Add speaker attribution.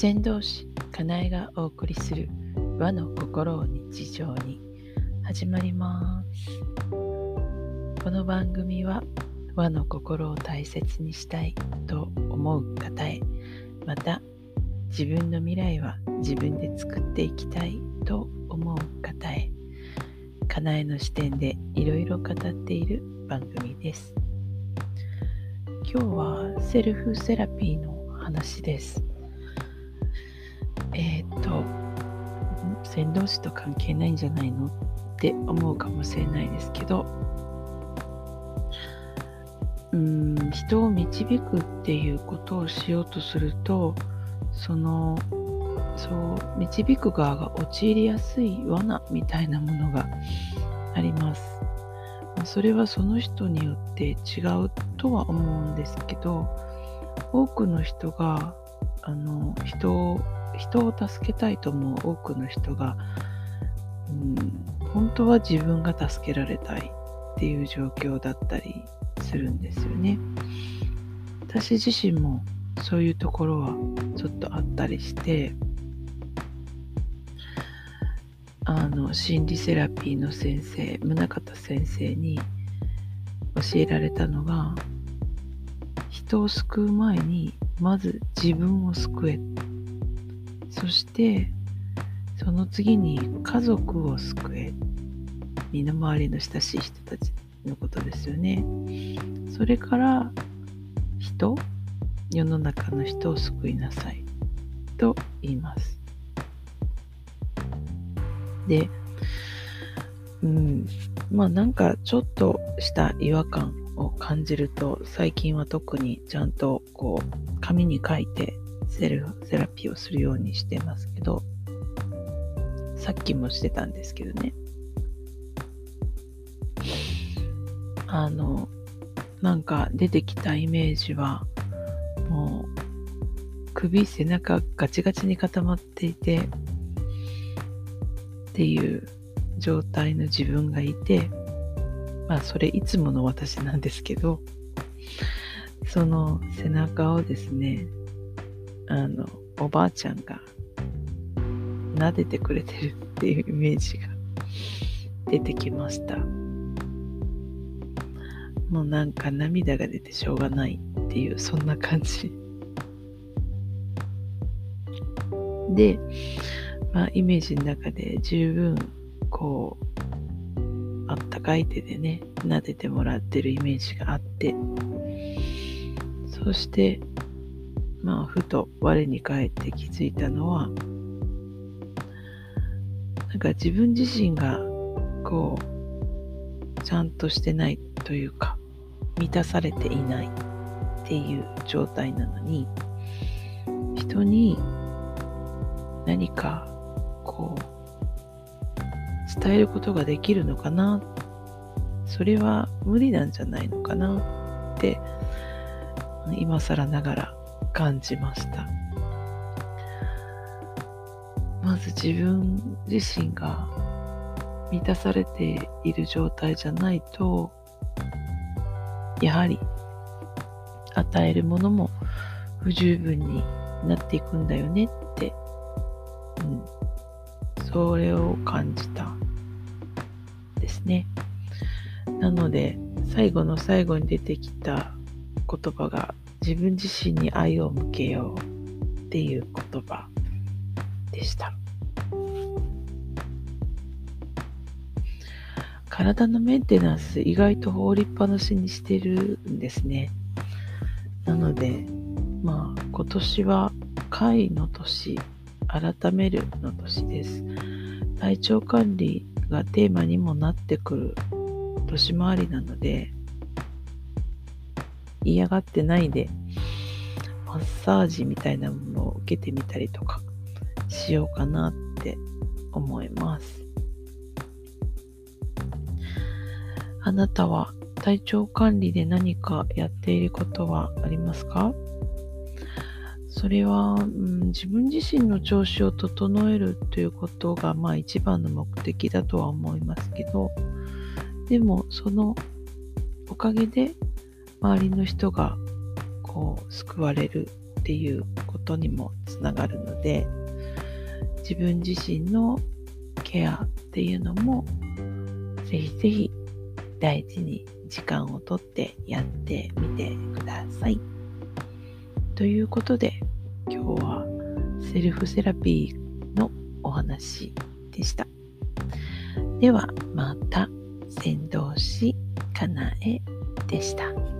Speaker 1: 先導師かなえがお送りする和の心を日常に始まります。この番組は和の心を大切にしたいと思う方へまた自分の未来は自分で作っていきたいと思う方へかなえの視点でいろいろ語っている番組です。今日はセルフセラピーの話です。えっ、ー、と先導師と関係ないんじゃないのって思うかもしれないですけどうん人を導くっていうことをしようとするとそのそう導く側が陥りやすい罠みたいなものがあります。それはその人によって違うとは思うんですけど多くの人があの人を人を助けたいと思う多くの人が、うん、本当は自分が助けられたいっていう状況だったりするんですよね。私自身もそういうところはちょっとあったりしてあの心理セラピーの先生宗像先生に教えられたのが人を救う前にまず自分を救えそしてその次に家族を救え身の回りの親しい人たちのことですよね。それから人世の中の人を救いなさいと言います。でうんまあなんかちょっとした違和感を感じると最近は特にちゃんとこう紙に書いてセルセラピーをするようにしてますけどさっきもしてたんですけどね。あのなんか出てきたイメージはもう首背中ガチガチに固まっていてっていう状態の自分がいてまあそれいつもの私なんですけどその背中をですねあのおばあちゃんが撫でてくれてるっていうイメージが出てきました。もうなんか涙が出てしょうがないっていうそんな感じ。で、まあ、イメージの中で十分こうあったかい手でね撫でてもらってるイメージがあってそしてまあふと我に返って気づいたのはなんか自分自身がこうちゃんとしてないというか満たされていないっていう状態なのに人に何かこう伝えることができるのかなそれは無理なんじゃないのかなって今更ながら感じましたまず自分自身が満たされている状態じゃないとやはり与えるものも不十分になっていくんだよねって、うん、それを感じたですね。なので最後の最後に出てきた言葉が自分自身に愛を向けようっていう言葉でした。体のメンテナンス意外と放りっぱなしにしてるんですね。なので、まあ今年は会の年、改めるの年です。体調管理がテーマにもなってくる年回りなので、嫌がってないで、マッサージみたいなものを受けてみたりとかしようかなって思います。あなたは体調管理で何かやっていることはありますか？それは、うん、自分自身の調子を整えるということが、まあ一番の目的だとは思いますけど、でもそのおかげで周りの人がこう救われるっていうことにもつながるので自分自身のケアっていうのもぜひぜひ大事に時間をとってやってみてください。ということで今日はセルフセラピーのお話でした。ではまた先導師かなえでした。